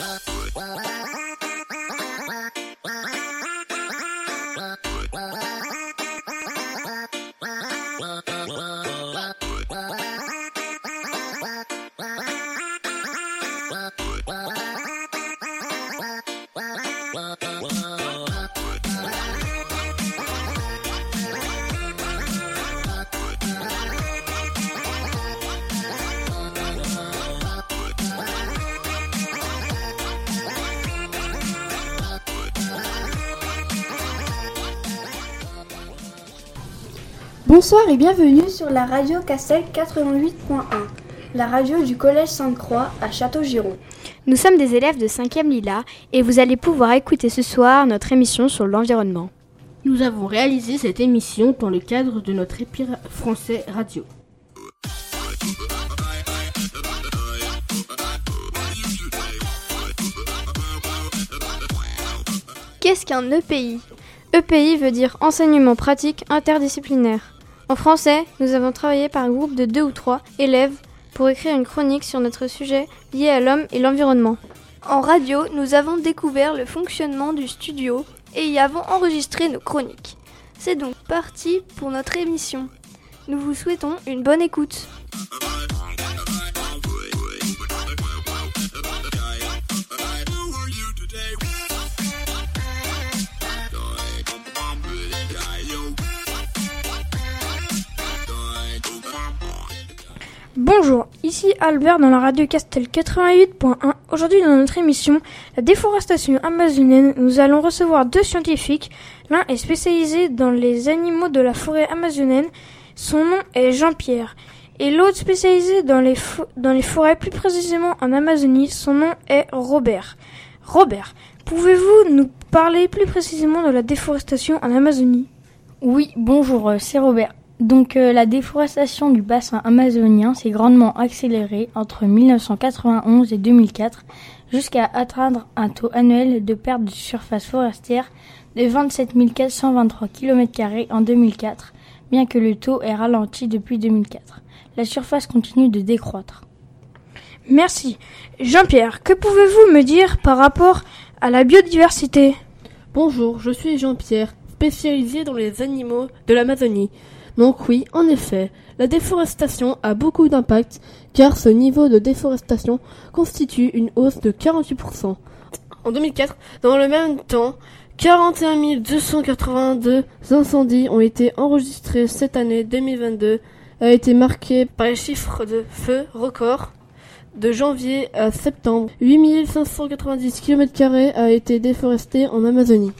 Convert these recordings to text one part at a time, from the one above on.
love. Bonsoir et bienvenue sur la radio Castel 88.1, la radio du Collège Sainte-Croix à Château-Giron. Nous sommes des élèves de 5e Lila et vous allez pouvoir écouter ce soir notre émission sur l'environnement. Nous avons réalisé cette émission dans le cadre de notre Épire français radio. Qu'est-ce qu'un EPI EPI veut dire enseignement pratique interdisciplinaire. En français, nous avons travaillé par un groupe de deux ou trois élèves pour écrire une chronique sur notre sujet lié à l'homme et l'environnement. En radio, nous avons découvert le fonctionnement du studio et y avons enregistré nos chroniques. C'est donc parti pour notre émission. Nous vous souhaitons une bonne écoute. Bonjour, ici Albert dans la radio Castel 88.1. Aujourd'hui dans notre émission La déforestation amazonienne, nous allons recevoir deux scientifiques. L'un est spécialisé dans les animaux de la forêt amazonienne, son nom est Jean-Pierre. Et l'autre spécialisé dans les, dans les forêts, plus précisément en Amazonie, son nom est Robert. Robert, pouvez-vous nous parler plus précisément de la déforestation en Amazonie? Oui, bonjour, euh, c'est Robert. Donc euh, la déforestation du bassin amazonien s'est grandement accélérée entre 1991 et 2004 jusqu'à atteindre un taux annuel de perte de surface forestière de 27 423 km en 2004, bien que le taux ait ralenti depuis 2004. La surface continue de décroître. Merci. Jean-Pierre, que pouvez-vous me dire par rapport à la biodiversité? Bonjour, je suis Jean-Pierre, spécialisé dans les animaux de l'Amazonie. Donc oui, en effet, la déforestation a beaucoup d'impact car ce niveau de déforestation constitue une hausse de 48%. En 2004, dans le même temps, 41 282 incendies ont été enregistrés cette année 2022 a été marquée par les chiffres de feu record de janvier à septembre. 8590 km a été déforesté en Amazonie.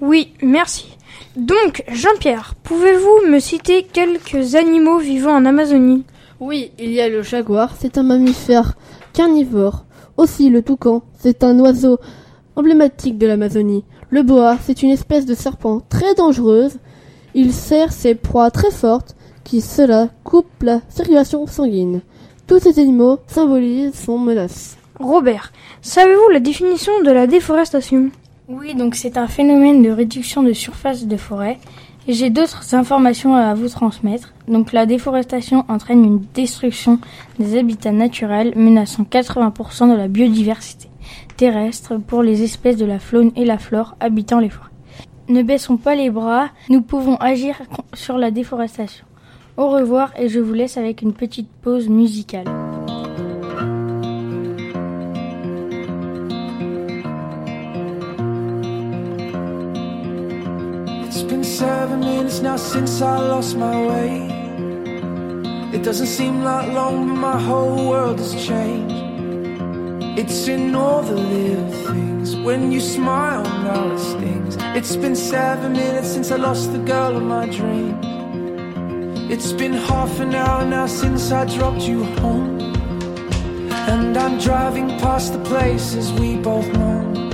Oui, merci. Donc, Jean-Pierre, pouvez-vous me citer quelques animaux vivant en Amazonie? Oui, il y a le jaguar, c'est un mammifère carnivore. Aussi le toucan, c'est un oiseau emblématique de l'Amazonie. Le boa, c'est une espèce de serpent très dangereuse. Il serre ses proies très fortes qui, cela, coupe la circulation sanguine. Tous ces animaux symbolisent son menace. Robert, savez-vous la définition de la déforestation? Oui, donc c'est un phénomène de réduction de surface de forêt. J'ai d'autres informations à vous transmettre. Donc la déforestation entraîne une destruction des habitats naturels menaçant 80% de la biodiversité terrestre pour les espèces de la faune et la flore habitant les forêts. Ne baissons pas les bras, nous pouvons agir sur la déforestation. Au revoir et je vous laisse avec une petite pause musicale. Seven minutes now since I lost my way. It doesn't seem like long, but my whole world has changed. It's in all the little things. When you smile, now it stings. It's been seven minutes since I lost the girl of my dreams. It's been half an hour now since I dropped you home. And I'm driving past the places we both know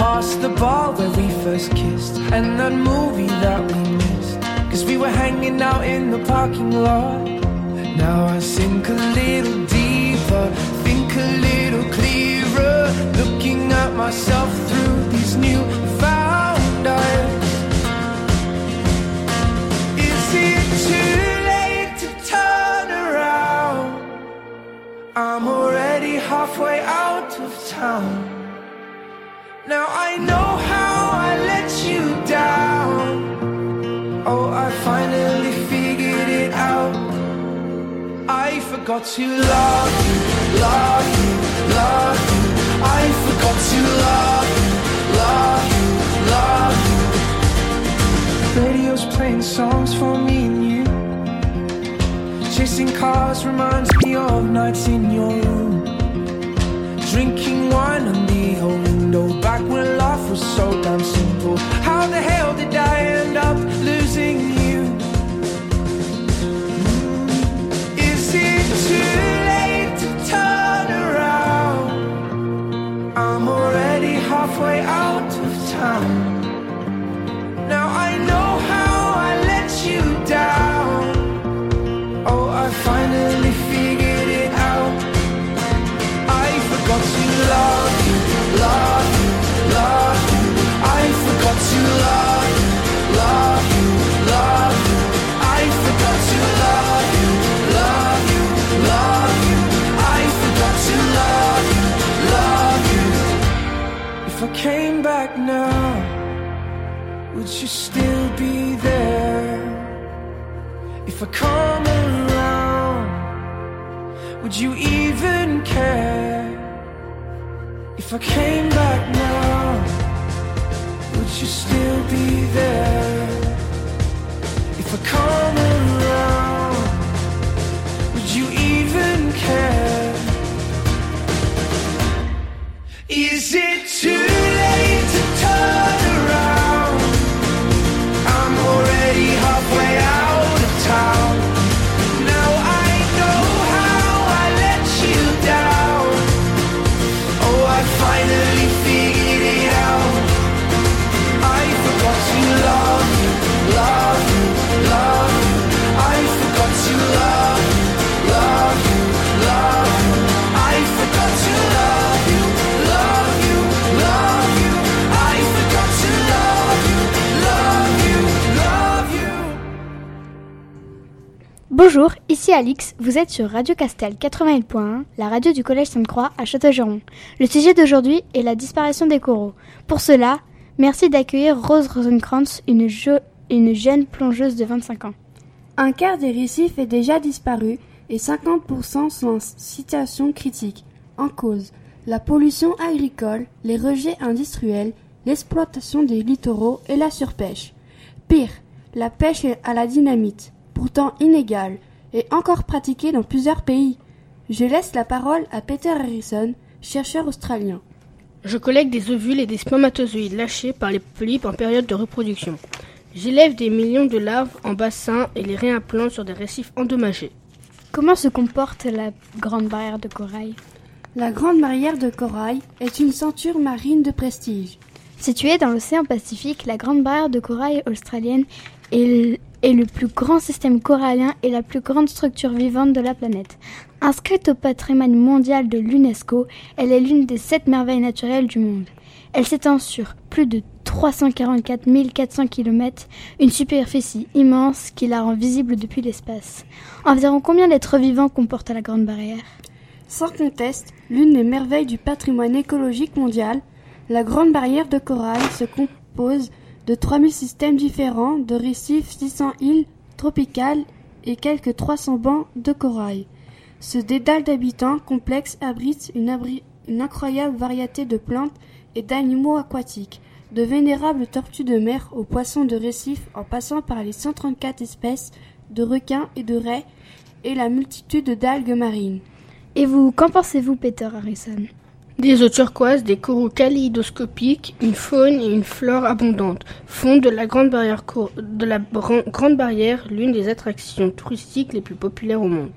past the bar where we first kissed and that movie that we missed. Cause we were hanging out in the parking lot. Now I sink a little deeper, think a little clearer, looking at myself through these new found eyes. Is it too late to turn around? I'm already halfway out of town. Now I know how I let you down. Oh, I finally figured it out. I forgot to love you, love you, love you. I forgot to love you, love you, love you. Radio's playing songs for me and you. Chasing cars reminds me of nights in your room. Drinking wine on the old was so damn simple. How the hell did I end up losing you? Mm, Is it too late to turn around? I'm already halfway out of town. If I come around, would you even care? If I came back now, would you still be there? If I come around, would you even care? Bonjour, ici Alix, vous êtes sur Radio Castel 88.1, la radio du Collège Sainte-Croix à Châteaugiron. Le sujet d'aujourd'hui est la disparition des coraux. Pour cela, merci d'accueillir Rose Rosenkrantz, une jeune plongeuse de 25 ans. Un quart des récifs est déjà disparu et 50% sont en situation critique. En cause, la pollution agricole, les rejets industriels, l'exploitation des littoraux et la surpêche. Pire, la pêche à la dynamite, pourtant inégale, est encore pratiquée dans plusieurs pays. Je laisse la parole à Peter Harrison, chercheur australien. Je collecte des ovules et des spermatozoïdes lâchés par les polypes en période de reproduction. J'élève des millions de larves en bassin et les réimplante sur des récifs endommagés. Comment se comporte la grande barrière de corail? La Grande Barrière de Corail est une ceinture marine de prestige. Située dans l'océan Pacifique, la grande barrière de corail australienne est est le plus grand système corallien et la plus grande structure vivante de la planète. Inscrite au patrimoine mondial de l'UNESCO, elle est l'une des sept merveilles naturelles du monde. Elle s'étend sur plus de 344 400 km, une superficie immense qui la rend visible depuis l'espace. Environ combien d'êtres vivants comporte la Grande Barrière? Sans conteste, l'une des merveilles du patrimoine écologique mondial, la Grande Barrière de Corail se compose de 3000 systèmes différents de récifs, 600 îles tropicales et quelques 300 bancs de corail. Ce dédale d'habitants complexe abrite une, incroyable variété de plantes et d'animaux aquatiques, de vénérables tortues de mer aux poissons de récif en passant par les 134 espèces de requins et de raies et la multitude d'algues marines. Et vous, qu'en pensez-vous, Peter Harrison? Des eaux turquoises, des coraux kaléidoscopiques, une faune et une flore abondantes font de la Grande Barrière, de la Grande Barrière l'une des attractions touristiques les plus populaires au monde.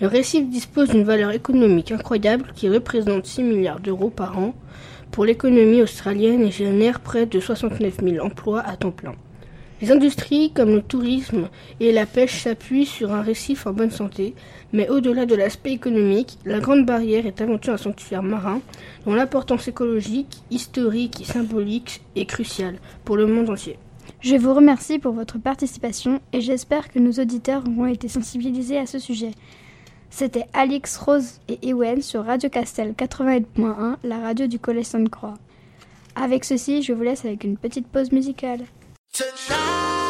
Le récif dispose d'une valeur économique incroyable qui représente 6 milliards d'euros par an pour l'économie australienne et génère près de 69 000 emplois à temps plein. Les industries comme le tourisme et la pêche s'appuient sur un récif en bonne santé, mais au-delà de l'aspect économique, la Grande Barrière est avant tout un sanctuaire marin dont l'importance écologique, historique et symbolique est cruciale pour le monde entier. Je vous remercie pour votre participation et j'espère que nos auditeurs auront été sensibilisés à ce sujet. C'était Alix, Rose et Ewen sur Radio Castel 88.1, la radio du Collège Sainte-Croix. Avec ceci, je vous laisse avec une petite pause musicale. 存在。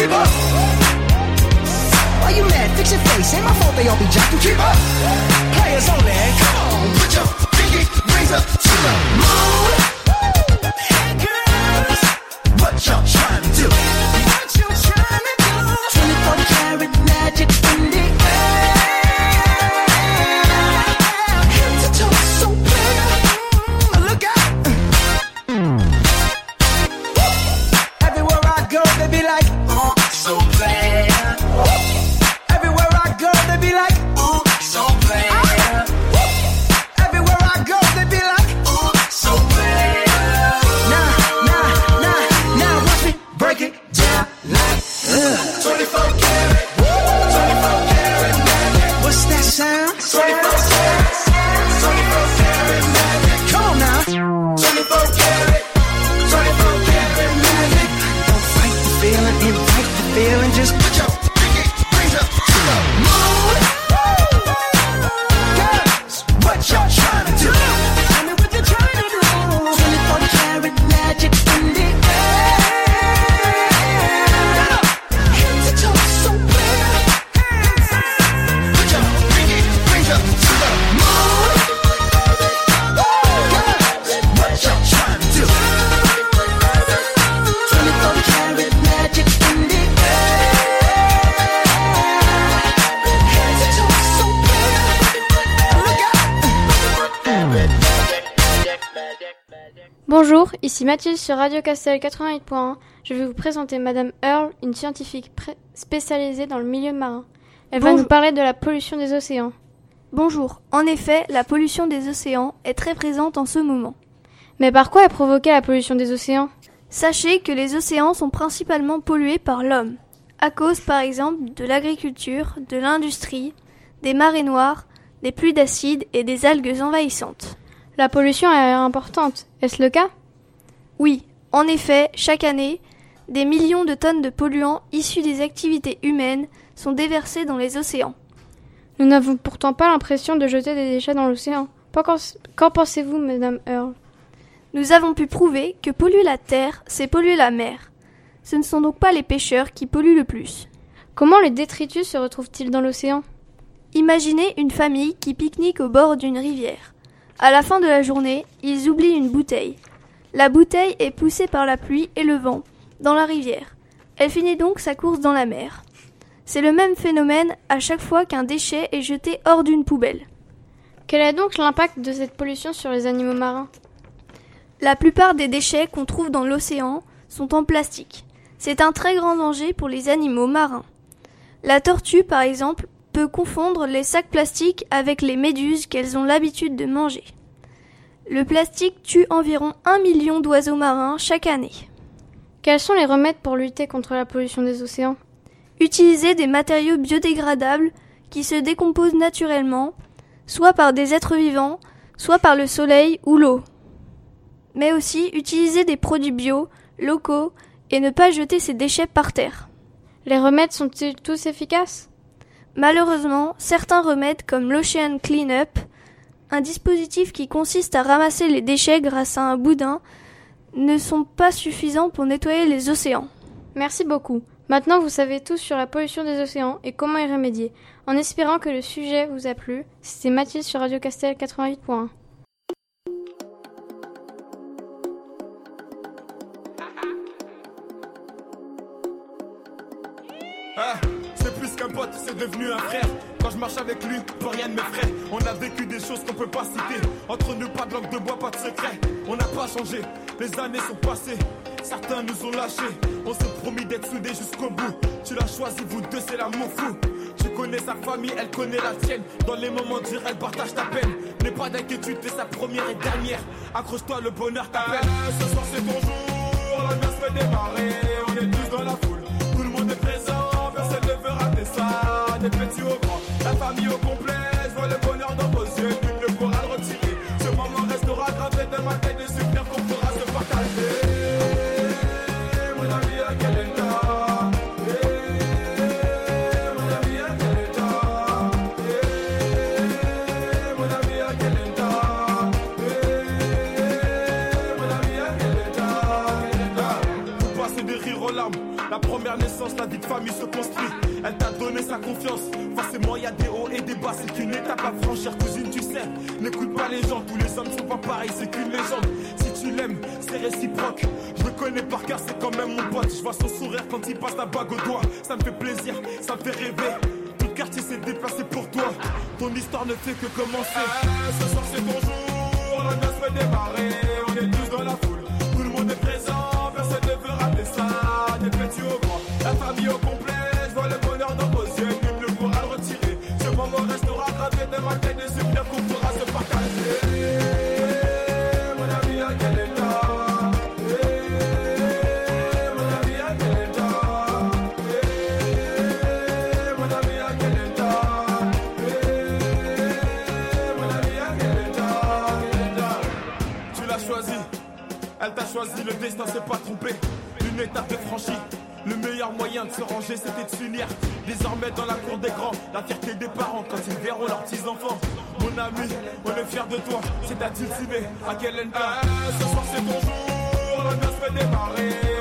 keep up. Why you mad? Fix your face. Ain't my fault they all be jocking. Keep up. Players only. Come on, put your pinky razor to the Ici Mathilde sur Radio Castel 88.1. Je vais vous présenter Madame Earle, une scientifique spécialisée dans le milieu marin. Elle va nous parler de la pollution des océans. Bonjour. En effet, la pollution des océans est très présente en ce moment. Mais par quoi est provoquée la pollution des océans? Sachez que les océans sont principalement pollués par l'homme, à cause par exemple de l'agriculture, de l'industrie, des marées noires, des pluies d'acide et des algues envahissantes. La pollution est importante, est-ce le cas? Oui, en effet, chaque année, des millions de tonnes de polluants issus des activités humaines sont déversées dans les océans. Nous n'avons pourtant pas l'impression de jeter des déchets dans l'océan. Qu'en pensez-vous, Madame Earle? Nous avons pu prouver que polluer la terre, c'est polluer la mer. Ce ne sont donc pas les pêcheurs qui polluent le plus. Comment les détritus se retrouvent-ils dans l'océan? Imaginez une famille qui pique-nique au bord d'une rivière. À la fin de la journée, ils oublient une bouteille. La bouteille est poussée par la pluie et le vent dans la rivière. Elle finit donc sa course dans la mer. C'est le même phénomène à chaque fois qu'un déchet est jeté hors d'une poubelle. Quel est donc l'impact de cette pollution sur les animaux marins? La plupart des déchets qu'on trouve dans l'océan sont en plastique. C'est un très grand danger pour les animaux marins. La tortue, par exemple, peut confondre les sacs plastiques avec les méduses qu'elles ont l'habitude de manger. Le plastique tue environ un million d'oiseaux marins chaque année. Quels sont les remèdes pour lutter contre la pollution des océans? Utiliser des matériaux biodégradables qui se décomposent naturellement, soit par des êtres vivants, soit par le soleil ou l'eau. Mais aussi utiliser des produits bio, locaux, et ne pas jeter ses déchets par terre. Les remèdes sont-ils tous efficaces? Malheureusement, certains remèdes comme l'Ocean Cleanup, un dispositif qui consiste à ramasser les déchets grâce à un boudin, ne sont pas suffisants pour nettoyer les océans. Merci beaucoup. Maintenant, vous savez tout sur la pollution des océans et comment y remédier. En espérant que le sujet vous a plu, c'était Mathilde sur Radio Castel 88.1. Ah, c'est plus qu'un pote, c'est devenu un frère. Quand je marche avec lui, plus rien ne m'effraie. On a vécu des choses qu'on peut pas citer. Entre nous, pas de langue de bois, pas de secret. On n'a pas changé, les années sont passées. Certains nous ont lâchés. On s'est promis d'être soudés jusqu'au bout. Tu l'as choisi, vous deux, c'est l'amour fou. Tu connais sa famille, elle connaît la tienne. Dans les moments durs, elle partage ta peine. N'aie pas d'inquiétude, t'es sa première et dernière. Accroche-toi, le bonheur t'appelle. ce soir, c'est ton jour. La se fait démarrer. On est grand. Pas pareils. C'est qu'une légende. Si tu l'aimes, c'est réciproque. Je le connais par cœur, c'est quand même mon pote. Je vois son sourire quand il passe la bague au doigt. Ça me fait plaisir, ça me fait rêver. Tout le quartier s'est déplacé pour toi. Ton histoire ne fait que commencer. ce soir, c'est. La fait démarrer. Choisi, le destin s'est pas trompé. Une étape est franchie. Le meilleur moyen de se ranger, c'était de s'unir. Désormais, dans la cour des grands, la fierté des parents quand ils verront leurs petits-enfants. Mon ami, on est fiers de toi. C'est à Tilsiné, à quel état Ce soir, c'est ton jour. La mer se fait démarrer.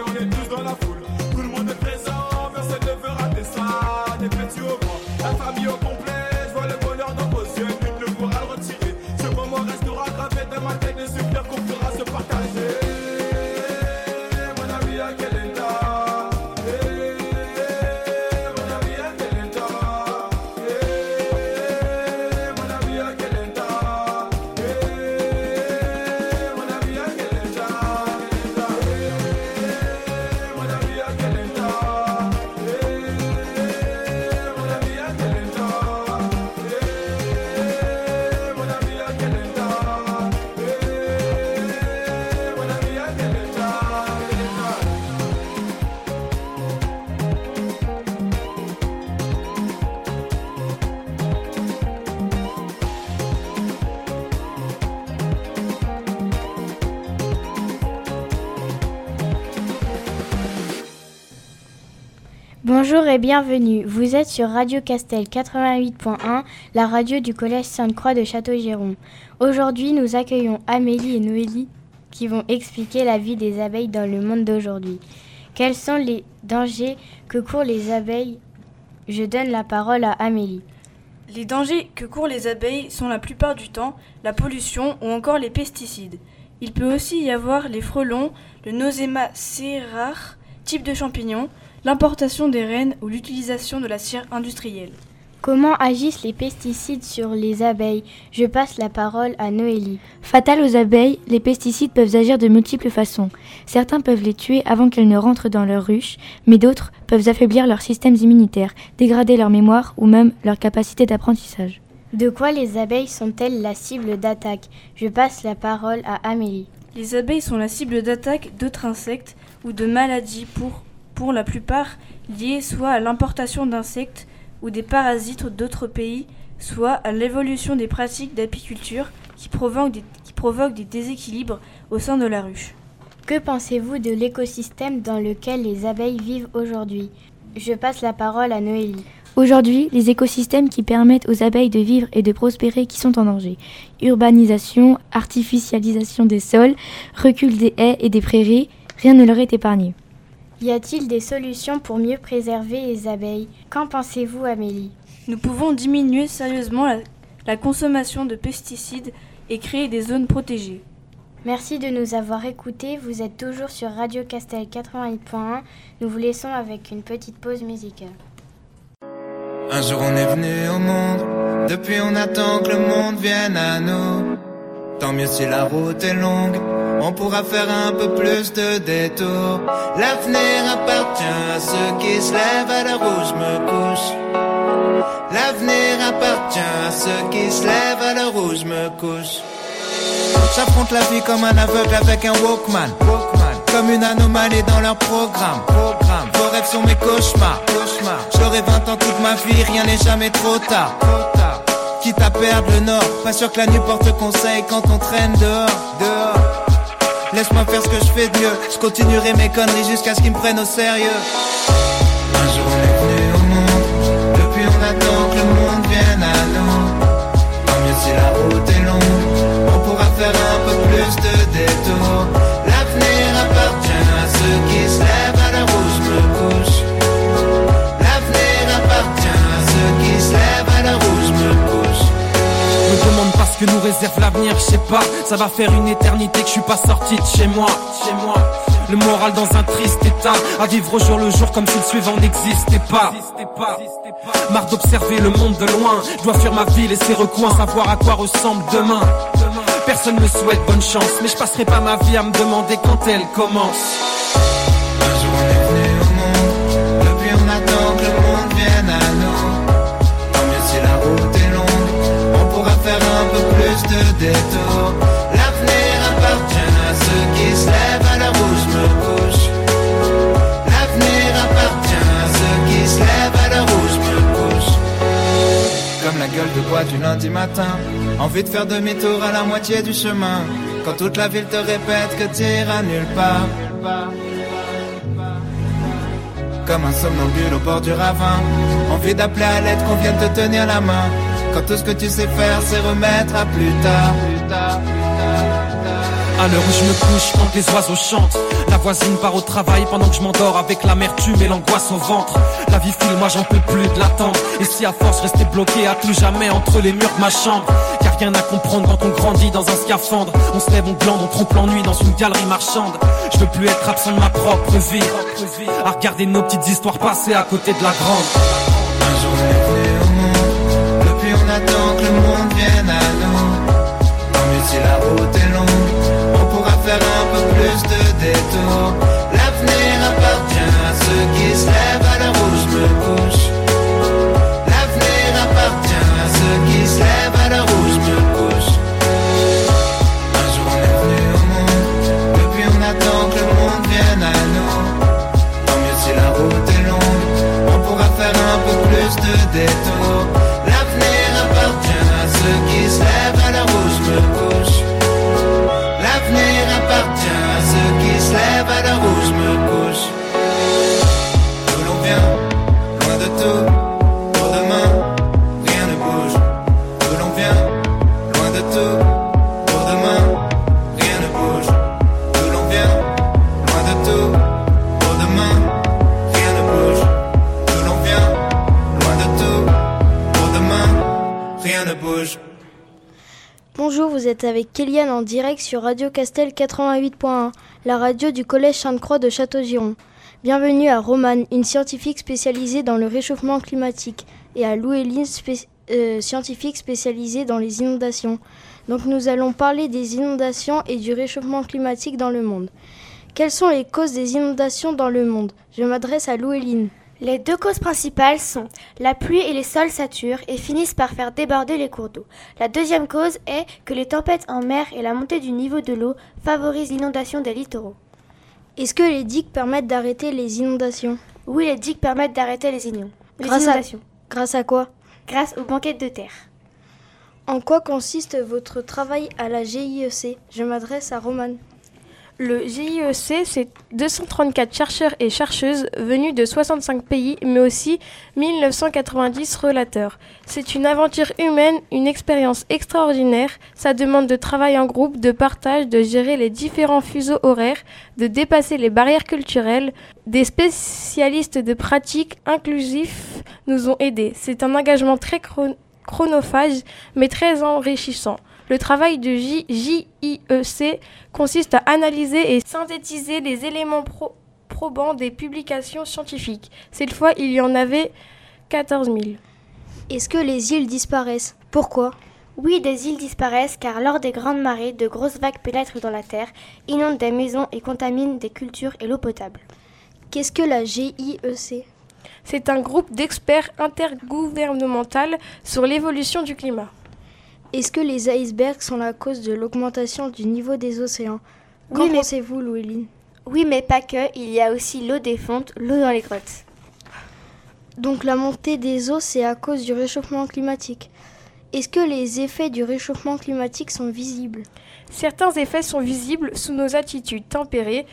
Et bienvenue. Vous êtes sur Radio Castel 88.1, la radio du collège Sainte-Croix de Château-Giron. Aujourd'hui, nous accueillons Amélie et Noélie qui vont expliquer la vie des abeilles dans le monde d'aujourd'hui. Quels sont les dangers que courent les abeilles? Je donne la parole à Amélie. Les dangers que courent les abeilles sont la plupart du temps la pollution ou encore les pesticides. Il peut aussi y avoir les frelons, le Nosema cerare, type de champignon, l'importation des rennes ou l'utilisation de la cire industrielle. Comment agissent les pesticides sur les abeilles? Je passe la parole à Noélie. Fatal aux abeilles, les pesticides peuvent agir de multiples façons. Certains peuvent les tuer avant qu'elles ne rentrent dans leur ruche, mais d'autres peuvent affaiblir leurs systèmes immunitaires, dégrader leur mémoire ou même leur capacité d'apprentissage. De quoi les abeilles sont-elles la cible d'attaque? Je passe la parole à Amélie. Les abeilles sont la cible d'attaque d'autres insectes ou de maladies pour, pour la plupart liées soit à l'importation d'insectes ou des parasites d'autres pays, soit à l'évolution des pratiques d'apiculture qui provoquent des, qui provoquent des déséquilibres au sein de la ruche. Que pensez-vous de l'écosystème dans lequel les abeilles vivent aujourd'hui? Je passe la parole à Noélie. Aujourd'hui, les écosystèmes qui permettent aux abeilles de vivre et de prospérer qui sont en danger. Urbanisation, artificialisation des sols, recul des haies et des prairies, rien ne leur est épargné. Y a-t-il des solutions pour mieux préserver les abeilles? Qu'en pensez-vous Amélie? Nous pouvons diminuer sérieusement la, la consommation de pesticides et créer des zones protégées. Merci de nous avoir écoutés. Vous êtes toujours sur Radio Castel 88.1. Nous vous laissons avec une petite pause musicale. Un jour on est venu au monde, depuis on attend que le monde vienne à nous. Tant mieux si la route est longue, on pourra faire un peu plus de détours. L'avenir appartient à ceux qui se lèvent à l'heure où je me couche. L'avenir appartient à ceux qui se lèvent à l'heure où je me couche. J'affronte la vie comme un aveugle avec un Walkman. Walkman. Comme une anomalie dans leur programme. programme. Vos rêves sont mes cauchemars. cauchemars. J'aurai 20 ans toute ma vie, rien n'est jamais. Trop tard. Quitte à perdre le nord, pas sûr que la nuit porte conseil quand on traîne dehors. Dehors. Laisse-moi faire ce que je fais de mieux. Je continuerai mes conneries jusqu'à ce qu'ils me prennent au sérieux. Je sais pas. Ça va faire une éternité que je suis pas sorti de chez moi, chez moi. Le moral dans un triste état, à vivre au jour le jour comme si le suivant n'existait pas. Marre d'observer le monde de loin, je dois fuir ma ville et ses recoins, savoir à quoi ressemble demain. Personne me souhaite bonne chance, mais je passerai pas ma vie à me demander quand elle commence. L'avenir appartient à ceux qui se lèvent à où je me couche. L'avenir appartient à ceux qui se lèvent à l'heure où je me couche. Comme la gueule de bois du lundi matin, envie de faire demi-tour à la moitié du chemin. Quand toute la ville te répète que t'iras nulle part. Comme un somnambule au bord du ravin Envie d'appeler à l'aide qu'on vienne te tenir la main Quand tout ce que tu sais faire c'est remettre à plus tard. À l'heure où je me couche, quand les oiseaux chantent La voisine part au travail pendant que je m'endors Avec l'amertume et l'angoisse au ventre. La vie file, moi j'en peux plus de l'attendre. Et si à force rester bloqué à plus jamais Entre les murs de ma chambre. Y'a rien à comprendre quand on grandit dans un scaphandre. On se lève, on glande, on trompe l'ennui dans une galerie marchande. Je veux plus être absent de ma propre vie. À regarder nos petites histoires passer à côté de la grande Tant mieux si la route est longue On pourra faire un peu plus de détours. L'avenir appartient à ceux qui se lèvent à où je me couche. L'avenir appartient à ceux qui se lèvent à où je me couche. Un jour on est venu au monde Depuis on attend que le monde vienne à nous. Tant mieux si la route est longue On pourra faire un peu plus de détours avec Kéliane en direct sur Radio Castel 88.1, la radio du collège Sainte-Croix de Château-Giron. Bienvenue à Romane, une scientifique spécialisée dans le réchauffement climatique, et à Louéline, euh, scientifique spécialisée dans les inondations. Donc nous allons parler des inondations et du réchauffement climatique dans le monde. Quelles sont les causes des inondations dans le monde? Je m'adresse à Louéline. Les deux causes principales sont la pluie et les sols saturent et finissent par faire déborder les cours d'eau. La deuxième cause est que les tempêtes en mer et la montée du niveau de l'eau favorisent l'inondation des littoraux. Est-ce que les digues permettent d'arrêter les inondations? Oui, les digues permettent d'arrêter les, inondations. grâce inondations. À, grâce à quoi? Grâce aux banquettes de terre. En quoi consiste votre travail à la GIEC Je m'adresse à Romane. Le GIEC, c'est 234 chercheurs et chercheuses venus de 65 pays, mais aussi 1990 relateurs. C'est une aventure humaine, une expérience extraordinaire. Ça demande de travail en groupe, de partage, de gérer les différents fuseaux horaires, de dépasser les barrières culturelles. Des spécialistes de pratiques inclusifs nous ont aidés. C'est un engagement très chronophage, mais très enrichissant. Le travail de JIEC consiste à analyser et synthétiser les éléments probants des publications scientifiques. Cette fois, il y en avait 14 000. Est-ce que les îles disparaissent? Pourquoi? Oui, des îles disparaissent car lors des grandes marées, de grosses vagues pénètrent dans la terre, inondent des maisons et contaminent des cultures et l'eau potable. Qu'est-ce que la GIEC C'est un groupe d'experts intergouvernemental sur l'évolution du climat. Est-ce que les icebergs sont la cause de l'augmentation du niveau des océans? Qu'en oui, pensez-vous, Louéline Oui, mais pas que. Il y a aussi l'eau des fontes, l'eau dans les grottes. Donc la montée des eaux, c'est à cause du réchauffement climatique. Est-ce que les effets du réchauffement climatique sont visibles? Certains effets sont visibles sous nos attitudes tempérées.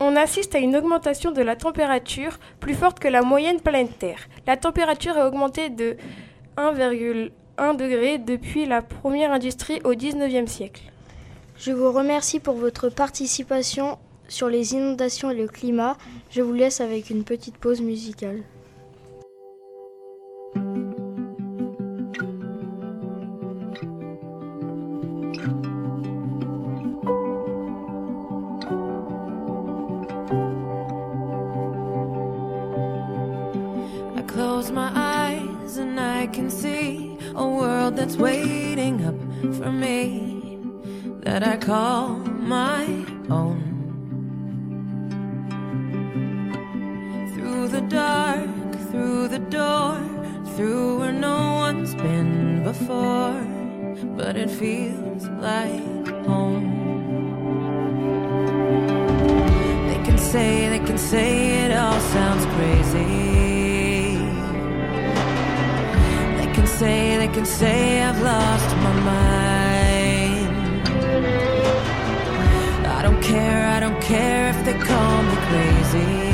On assiste à une augmentation de la température plus forte que la moyenne planétaire. La température a augmenté de 1,1 1 degré depuis la première industrie au 19e siècle. Je vous remercie pour votre participation sur les inondations et le climat. Je vous laisse avec une petite pause musicale. Call my own. Through the dark, through the door, through where no one's been before, but it feels like home. They can say, they can say it all sounds crazy. They can say, they can say I've lost care, I don't care if they call me crazy.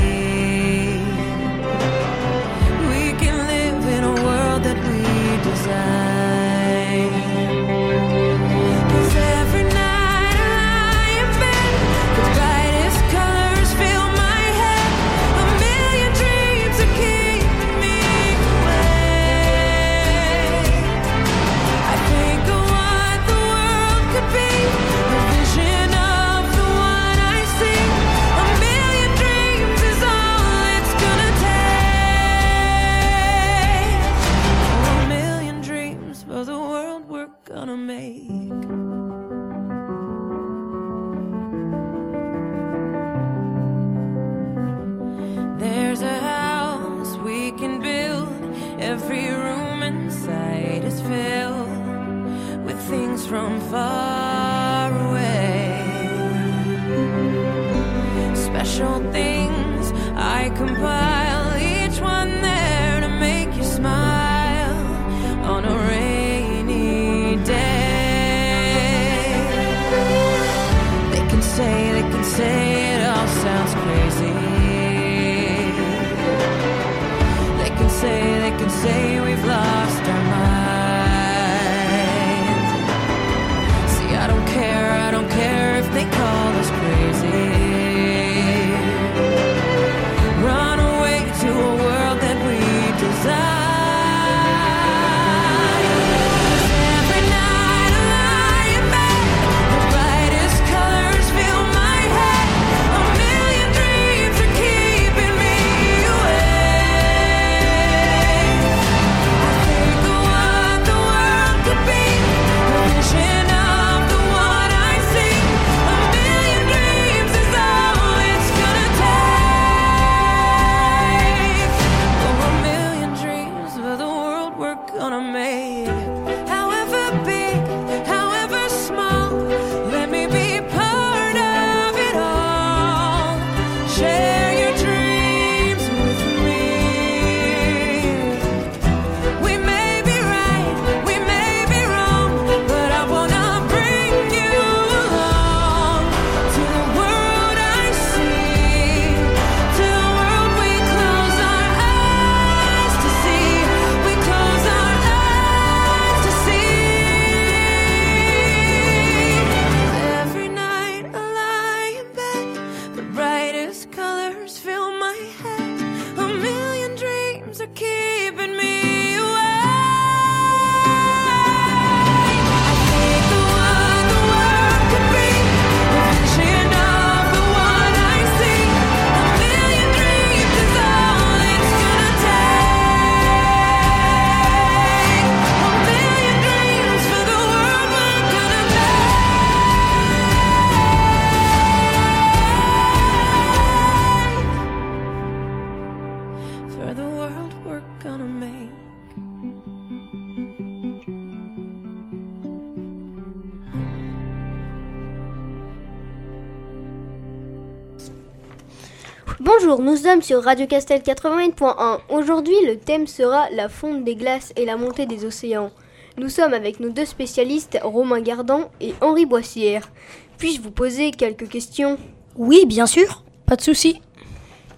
Nous sommes sur Radio Castel 88.1. Aujourd'hui, le thème sera la fonte des glaces et la montée des océans. Nous sommes avec nos deux spécialistes, Romain Gardan et Henri Boissière. Puis-je vous poser quelques questions? Oui, bien sûr. Pas de souci.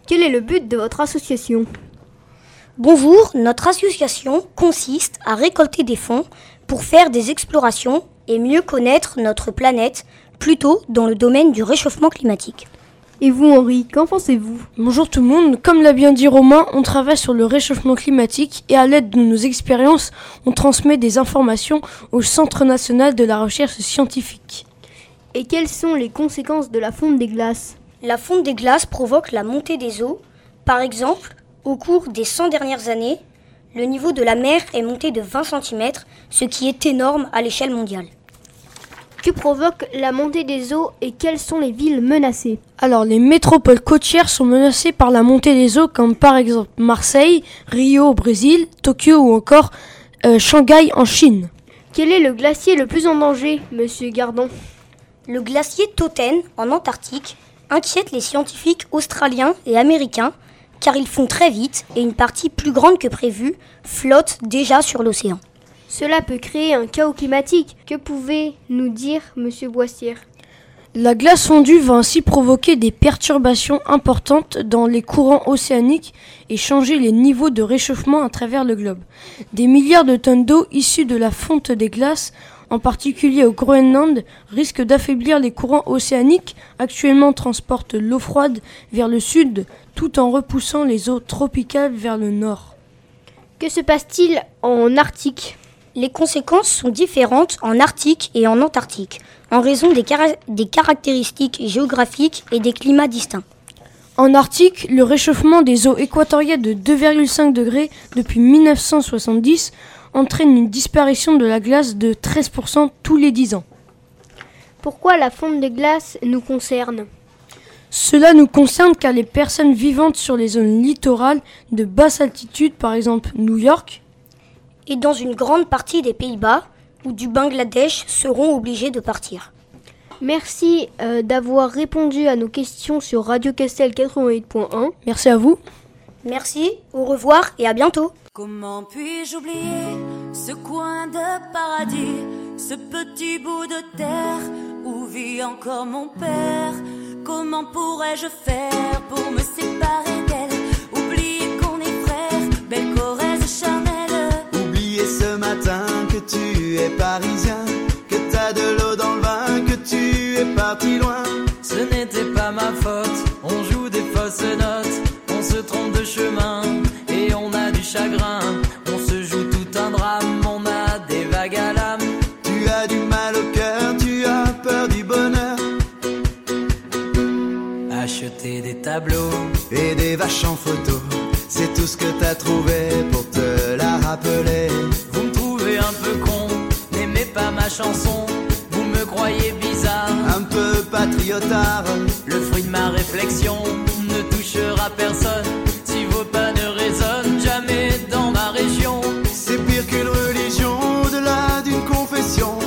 Quel est le but de votre association? Bonjour, notre association consiste à récolter des fonds pour faire des explorations et mieux connaître notre planète, plutôt dans le domaine du réchauffement climatique. Et vous, Henri, qu'en pensez-vous Bonjour tout le monde. Comme l'a bien dit Romain, on travaille sur le réchauffement climatique et à l'aide de nos expériences, on transmet des informations au Centre national de la recherche scientifique. Et quelles sont les conséquences de la fonte des glaces La fonte des glaces provoque la montée des eaux. Par exemple, au cours des 100 dernières années, le niveau de la mer est monté de 20 cm, ce qui est énorme à l'échelle mondiale. Que provoque la montée des eaux et quelles sont les villes menacées Alors, les métropoles côtières sont menacées par la montée des eaux, comme par exemple Marseille, Rio au Brésil, Tokyo ou encore euh, Shanghai en Chine. Quel est le glacier le plus en danger, monsieur Gardon Le glacier Toten, en Antarctique, inquiète les scientifiques australiens et américains car ils font très vite et une partie plus grande que prévu flotte déjà sur l'océan. Cela peut créer un chaos climatique. Que pouvez-nous dire, monsieur Boissière? La glace fondue va ainsi provoquer des perturbations importantes dans les courants océaniques et changer les niveaux de réchauffement à travers le globe. Des milliards de tonnes d'eau issues de la fonte des glaces, en particulier au Groenland, risquent d'affaiblir les courants océaniques. Actuellement transportent l'eau froide vers le sud tout en repoussant les eaux tropicales vers le nord. Que se passe-t-il en Arctique? Les conséquences sont différentes en Arctique et en Antarctique, en raison des, des caractéristiques géographiques et des climats distincts. En Arctique, le réchauffement des eaux équatoriales de 2,5 degrés depuis 1970 entraîne une disparition de la glace de 13% tous les 10 ans. Pourquoi la fonte des glaces nous concerne? Cela nous concerne car les personnes vivantes sur les zones littorales de basse altitude, par exemple New York, et dans une grande partie des Pays-Bas ou du Bangladesh seront obligées de partir. Merci euh, d'avoir répondu à nos questions sur Radio Castel 88.1. Merci à vous. Merci, au revoir et à bientôt. Comment puis-je oublier ce coin de paradis, ce petit bout de terre où vit encore mon père? Comment pourrais-je faire pour me séparer d'elle? Oublier qu'on est frères, belle Corrèze chagrin. On se joue tout un drame, on a des vagues à l'âme. Tu as du mal au cœur, tu as peur du bonheur. Acheter des tableaux et des vaches en photo, c'est tout ce que t'as trouvé pour te la rappeler. Vous me trouvez un peu con, n'aimez pas ma chanson, vous me croyez bizarre, un peu patriotard. Le fruit de ma réflexion ne touchera personne si vos pas ne résonnent dans ma région. C'est pire qu'une religion au-delà d'une confession.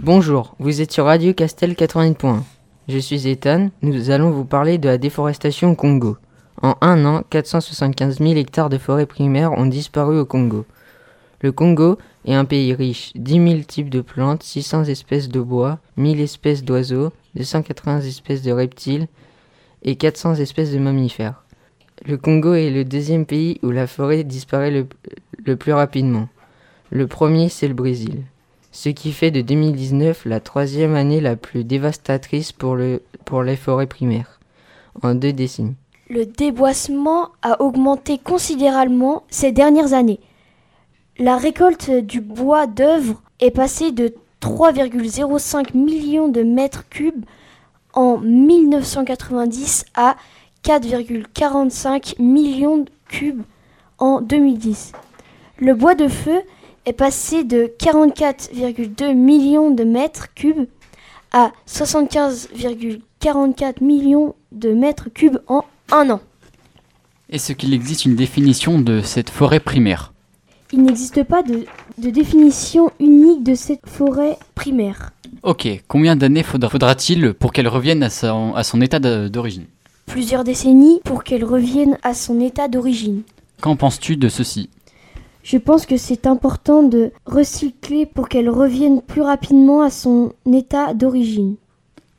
Bonjour, vous êtes sur Radio Castel 80.1. Je suis Ethan, nous allons vous parler de la déforestation au Congo. En un an, 475 000 hectares de forêts primaires ont disparu au Congo. Le Congo est un pays riche, 10 000 types de plantes, 600 espèces de bois, 1000 espèces d'oiseaux, 280 espèces de reptiles et 400 espèces de mammifères. Le Congo est le deuxième pays où la forêt disparaît le, plus rapidement. Le premier, c'est le Brésil ce qui fait de 2019 la troisième année la plus dévastatrice pour les forêts primaires, en deux décennies. Le déboissement a augmenté considérablement ces dernières années. La récolte du bois d'œuvre est passée de 3,05 millions de mètres cubes en 1990 à 4,45 millions de cubes en 2010. Le bois de feu est passé de 44,2 millions de mètres cubes à 75,44 millions de mètres cubes en un an. Est-ce qu'il existe une définition de cette forêt primaire? Il n'existe pas de, de, définition unique de cette forêt primaire. Ok, combien d'années faudra-t-il pour qu'elle revienne à son, à son état d'origine? Plusieurs décennies pour qu'elle revienne à son état d'origine. Qu'en penses-tu de ceci? Je pense que c'est important de recycler pour qu'elle revienne plus rapidement à son état d'origine.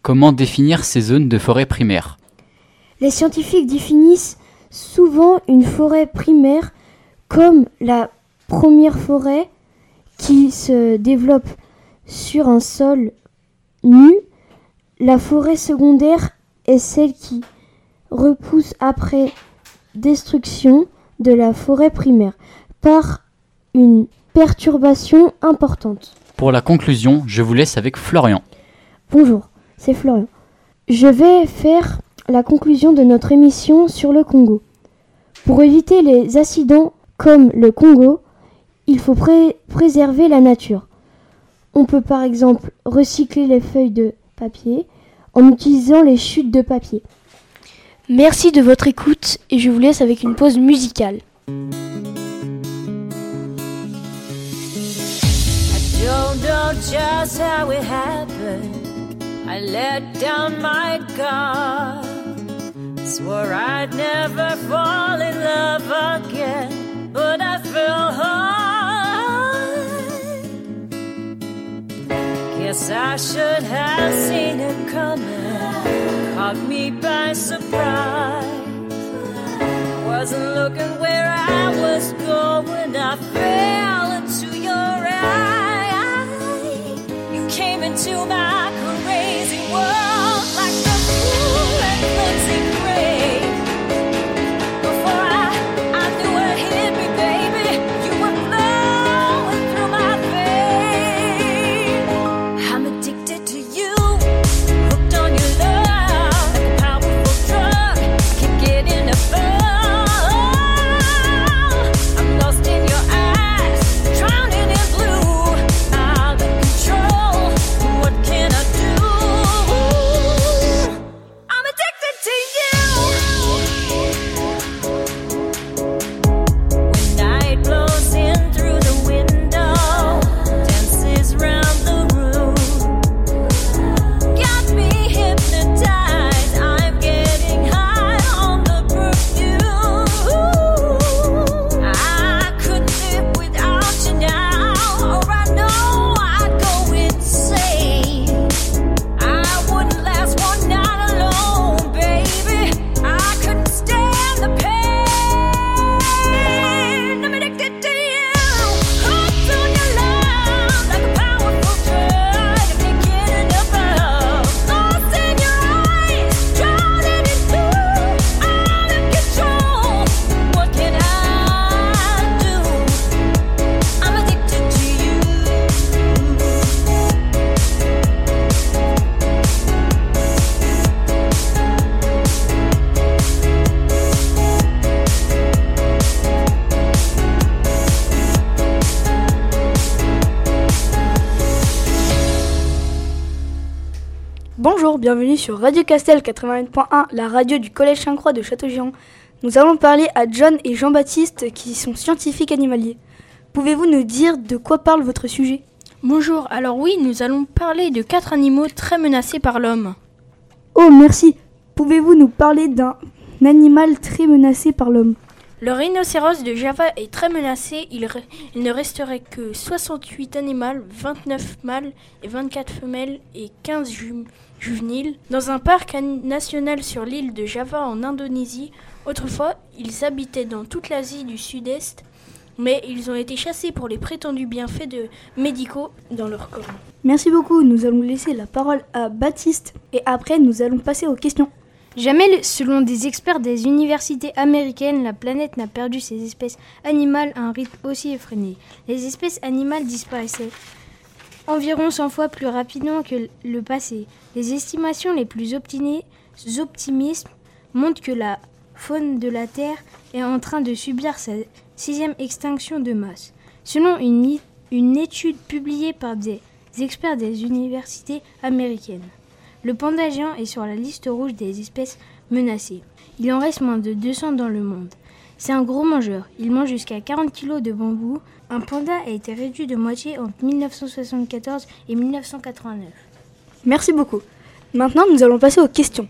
Comment définir ces zones de forêt primaire? Les scientifiques définissent souvent une forêt primaire comme la première forêt qui se développe sur un sol nu. La forêt secondaire est celle qui repousse après destruction de la forêt primaire par une perturbation importante. Pour la conclusion, je vous laisse avec Florian. Bonjour, c'est Florian. Je vais faire la conclusion de notre émission sur le Congo. Pour éviter les accidents comme le Congo, il faut pré préserver la nature. On peut par exemple recycler les feuilles de papier en utilisant les chutes de papier. Merci de votre écoute et je vous laisse avec une pause musicale. don't know just how it happened. I let down my guard. Swore I'd never fall in love again, but I fell hard. Guess I should have seen it coming, caught me by surprise. Wasn't looking where I was going, I fell into your eyes. You came into my crazy world like the cool and bienvenue sur Radio Castel 81.1, la radio du Collège Saint-Croix de Châteaugiron. Nous allons parler à John et Jean-Baptiste qui sont scientifiques animaliers. Pouvez-vous nous dire de quoi parle votre sujet? Bonjour, alors oui, nous allons parler de quatre animaux très menacés par l'homme. Oh, merci. Pouvez-vous nous parler d'un animal très menacé par l'homme? Le rhinocéros de Java est très menacé, il, ne resterait que 68 animaux, 29 mâles et 24 femelles et 15 ju- juvéniles dans un parc national sur l'île de Java en Indonésie. Autrefois, ils habitaient dans toute l'Asie du Sud-Est, mais ils ont été chassés pour les prétendus bienfaits de médicaux dans leur corps. Merci beaucoup. Nous allons laisser la parole à Baptiste et après nous allons passer aux questions. Jamais, selon des experts des universités américaines, la planète n'a perdu ses espèces animales à un rythme aussi effréné. Les espèces animales disparaissaient environ 100 fois plus rapidement que le passé. Les estimations les plus optimistes montrent que la faune de la Terre est en train de subir sa sixième extinction de masse. Selon une, une étude publiée par des experts des universités américaines. Le panda géant est sur la liste rouge des espèces menacées. Il en reste moins de 200 dans le monde. C'est un gros mangeur. Il mange jusqu'à 40 kg de bambou. Un panda a été réduit de moitié entre 1974 et 1989. Merci beaucoup. Maintenant, nous allons passer aux questions.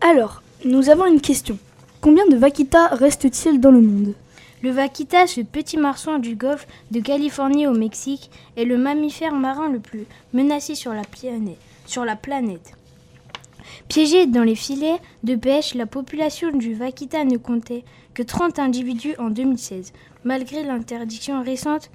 Alors, nous avons une question. Combien de vaquitas reste-t-il dans le monde? Le vaquita, ce petit marsouin du golfe de Californie au Mexique, est le mammifère marin le plus menacé sur la planète. Sur la planète. Piégé dans les filets de pêche, la population du vaquita ne comptait que 30 individus en 2016. Malgré l'interdiction récente,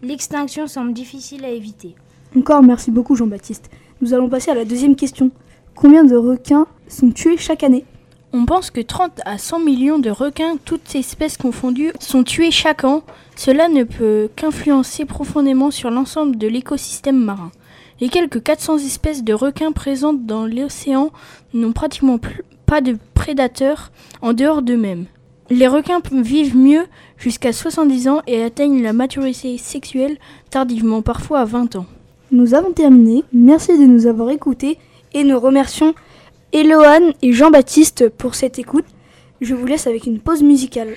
l'extinction semble difficile à éviter. Encore merci beaucoup Jean-Baptiste. Nous allons passer à la deuxième question. Combien de requins sont tués chaque année? On pense que 30 à 100 millions de requins, toutes espèces confondues, sont tués chaque an. Cela ne peut qu'influencer profondément sur l'ensemble de l'écosystème marin. Les quelques 400 espèces de requins présentes dans l'océan n'ont pratiquement pas de prédateurs en dehors d'eux-mêmes. Les requins vivent mieux jusqu'à 70 ans et atteignent la maturité sexuelle tardivement, parfois à 20 ans. Nous avons terminé. Merci de nous avoir écoutés et nous remercions Eloane et Jean-Baptiste pour cette écoute. Je vous laisse avec une pause musicale.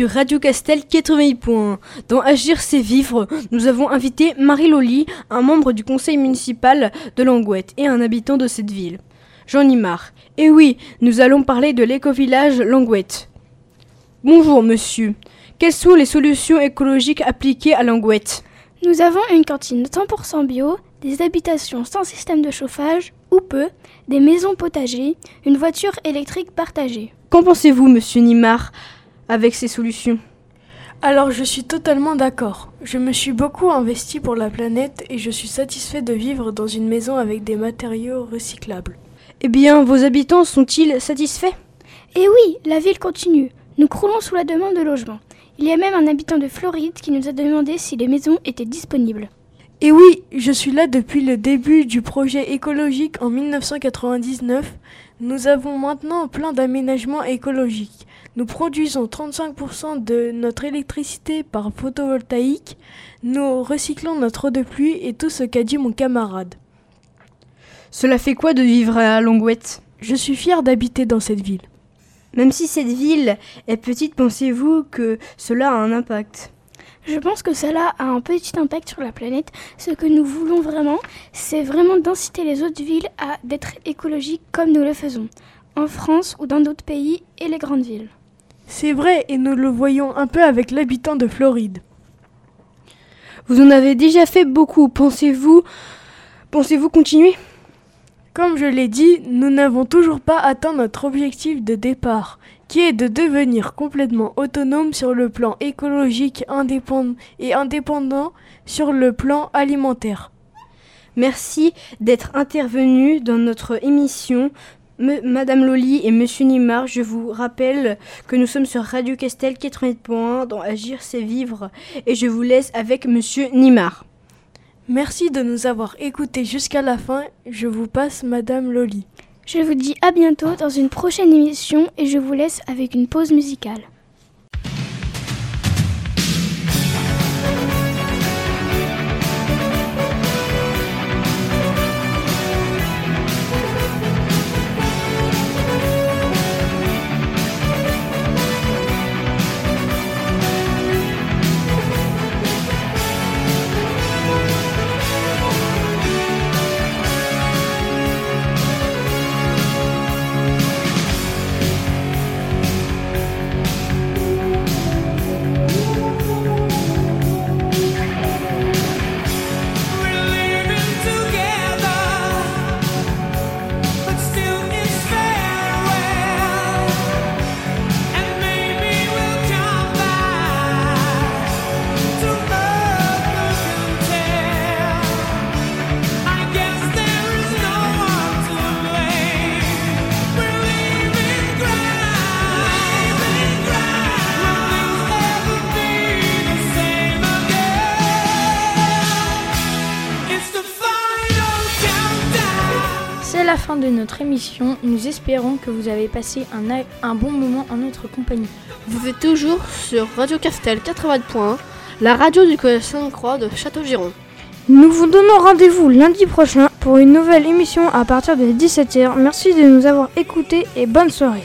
Sur Radio Castel 80.1. Dans Agir c'est vivre, nous avons invité Marie Loli, un membre du conseil municipal de Langouette et un habitant de cette ville. J'en ai marre. Et oui, nous allons parler de l'éco-village Langouette. Bonjour monsieur. Quelles sont les solutions écologiques appliquées à Langouette? Nous avons une cantine 100% bio, des habitations sans système de chauffage, ou peu, des maisons potagées, une voiture électrique partagée. Qu'en pensez-vous, monsieur Nimar, avec ces solutions Alors je suis totalement d'accord. Je me suis beaucoup investi pour la planète et je suis satisfait de vivre dans une maison avec des matériaux recyclables. Eh bien, vos habitants sont-ils satisfaits? Eh oui, la ville continue. Nous croulons sous la demande de logement. Il y a même un habitant de Floride qui nous a demandé si les maisons étaient disponibles. Et oui, je suis là depuis le début du projet écologique en 1999. Nous avons maintenant plein d'aménagements écologiques. Nous produisons 35% de notre électricité par photovoltaïque. Nous recyclons notre eau de pluie et tout ce qu'a dit mon camarade. Cela fait quoi de vivre à Longouette? Je suis fier d'habiter dans cette ville. Même si cette ville est petite, pensez-vous que cela a un impact? Je pense que cela a un petit impact sur la planète. Ce que nous voulons vraiment, c'est vraiment d'inciter les autres villes à d'être écologiques comme nous le faisons, en France ou dans d'autres pays et les grandes villes. C'est vrai, et nous le voyons un peu avec l'habitant de Floride. Vous en avez déjà fait beaucoup, pensez-vous? Pensez-vous continuer? Comme je l'ai dit, nous n'avons toujours pas atteint notre objectif de départ qui est de devenir complètement autonome sur le plan écologique indépendant et indépendant sur le plan alimentaire. Merci d'être intervenu dans notre émission. Madame Loli et Monsieur Nimar, je vous rappelle que nous sommes sur Radio Castel 80.1 dans Agir c'est vivre et je vous laisse avec Monsieur Nimar. Merci de nous avoir écoutés jusqu'à la fin. Je vous passe Madame Loli. Je vous dis à bientôt dans une prochaine émission et je vous laisse avec une pause musicale. Notre émission. Nous espérons que vous avez passé un, un bon moment en notre compagnie. Vous êtes toujours sur Radio Castel 80.1, la radio du Collège Sainte-Croix de Château-Giron. Nous vous donnons rendez-vous lundi prochain pour une nouvelle émission à partir de 17h. Merci de nous avoir écoutés et bonne soirée.